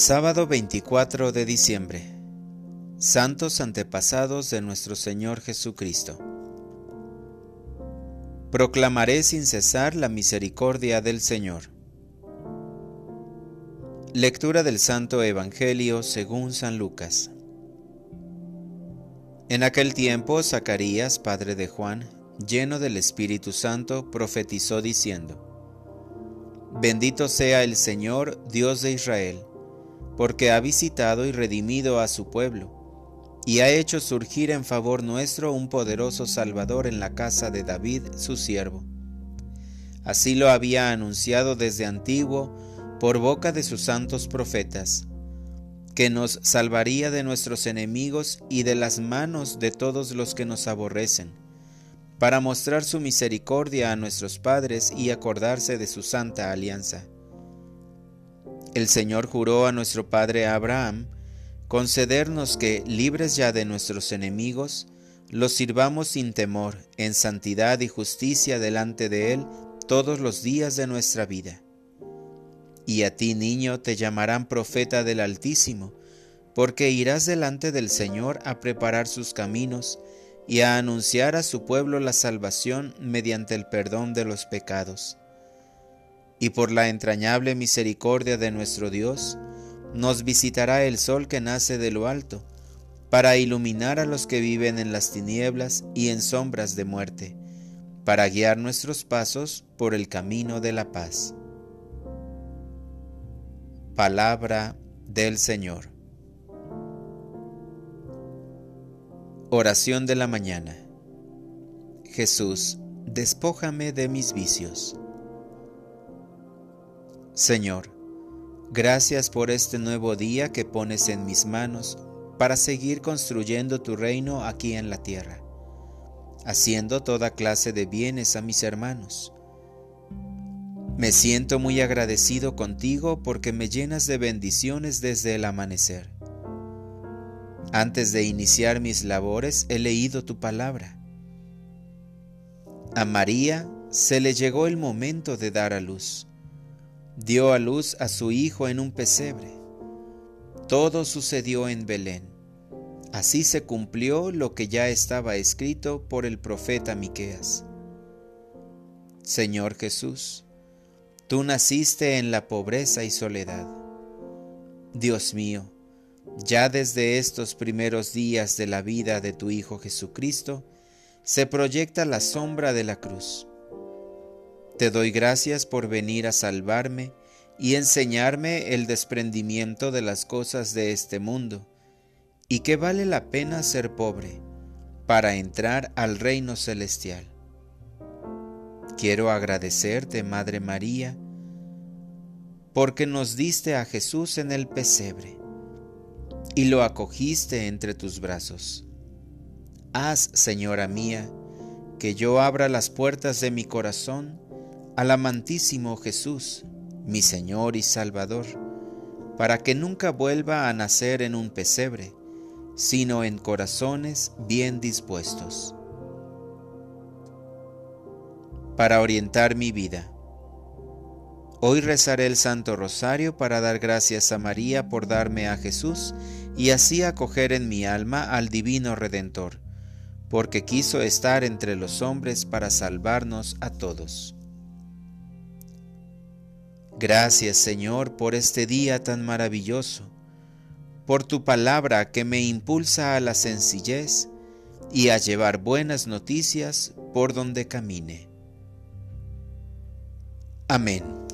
Sábado 24 de diciembre. Santos antepasados de nuestro Señor Jesucristo. Proclamaré sin cesar la misericordia del Señor. Lectura del Santo Evangelio según San Lucas. En aquel tiempo Zacarías, padre de Juan, lleno del Espíritu Santo, profetizó diciendo, Bendito sea el Señor, Dios de Israel porque ha visitado y redimido a su pueblo, y ha hecho surgir en favor nuestro un poderoso Salvador en la casa de David, su siervo. Así lo había anunciado desde antiguo por boca de sus santos profetas, que nos salvaría de nuestros enemigos y de las manos de todos los que nos aborrecen, para mostrar su misericordia a nuestros padres y acordarse de su santa alianza el Señor juró a nuestro padre Abraham concedernos que, libres ya de nuestros enemigos, los sirvamos sin temor, en santidad y justicia delante de Él todos los días de nuestra vida. Y a ti, niño, te llamarán profeta del Altísimo, porque irás delante del Señor a preparar sus caminos y a anunciar a su pueblo la salvación mediante el perdón de los pecados y por la entrañable misericordia de nuestro Dios, nos visitará el sol que nace de lo alto, para iluminar a los que viven en las tinieblas y en sombras de muerte, para guiar nuestros pasos por el camino de la paz. Palabra del Señor. Oración de la mañana. Jesús, despójame de mis vicios. Señor, gracias por este nuevo día que pones en mis manos para seguir construyendo tu reino aquí en la tierra, haciendo toda clase de bienes a mis hermanos. Me siento muy agradecido contigo porque me llenas de bendiciones desde el amanecer. Antes de iniciar mis labores he leído tu palabra. A María se le llegó el momento de dar a luz dio a luz a su hijo en un pesebre. Todo sucedió en Belén. Así se cumplió lo que ya estaba escrito por el profeta Miqueas. Señor Jesús, tú naciste en la pobreza y soledad. Dios mío, ya desde estos primeros días de la vida de tu Hijo Jesucristo, se proyecta la sombra de la cruz te doy gracias por venir a salvarme y enseñarme el desprendimiento de las cosas de este mundo, y que vale la pena ser pobre para entrar al reino celestial. Quiero agradecerte, Madre María, porque nos diste a Jesús en el pesebre y lo acogiste entre tus brazos. Haz, Señora mía, que yo abra las puertas de mi corazón al amantísimo Jesús, mi Señor y Salvador, para que nunca vuelva a nacer en un pesebre, sino en corazones bien dispuestos. Para orientar mi vida. Hoy rezaré el Santo Rosario para dar gracias a María por darme a Jesús y así acoger en mi alma al Divino Redentor, porque quiso estar entre los hombres para salvarnos a todos. Gracias Señor por este día tan maravilloso, por tu palabra que me impulsa a la sencillez y a llevar buenas noticias por donde camine. Amén.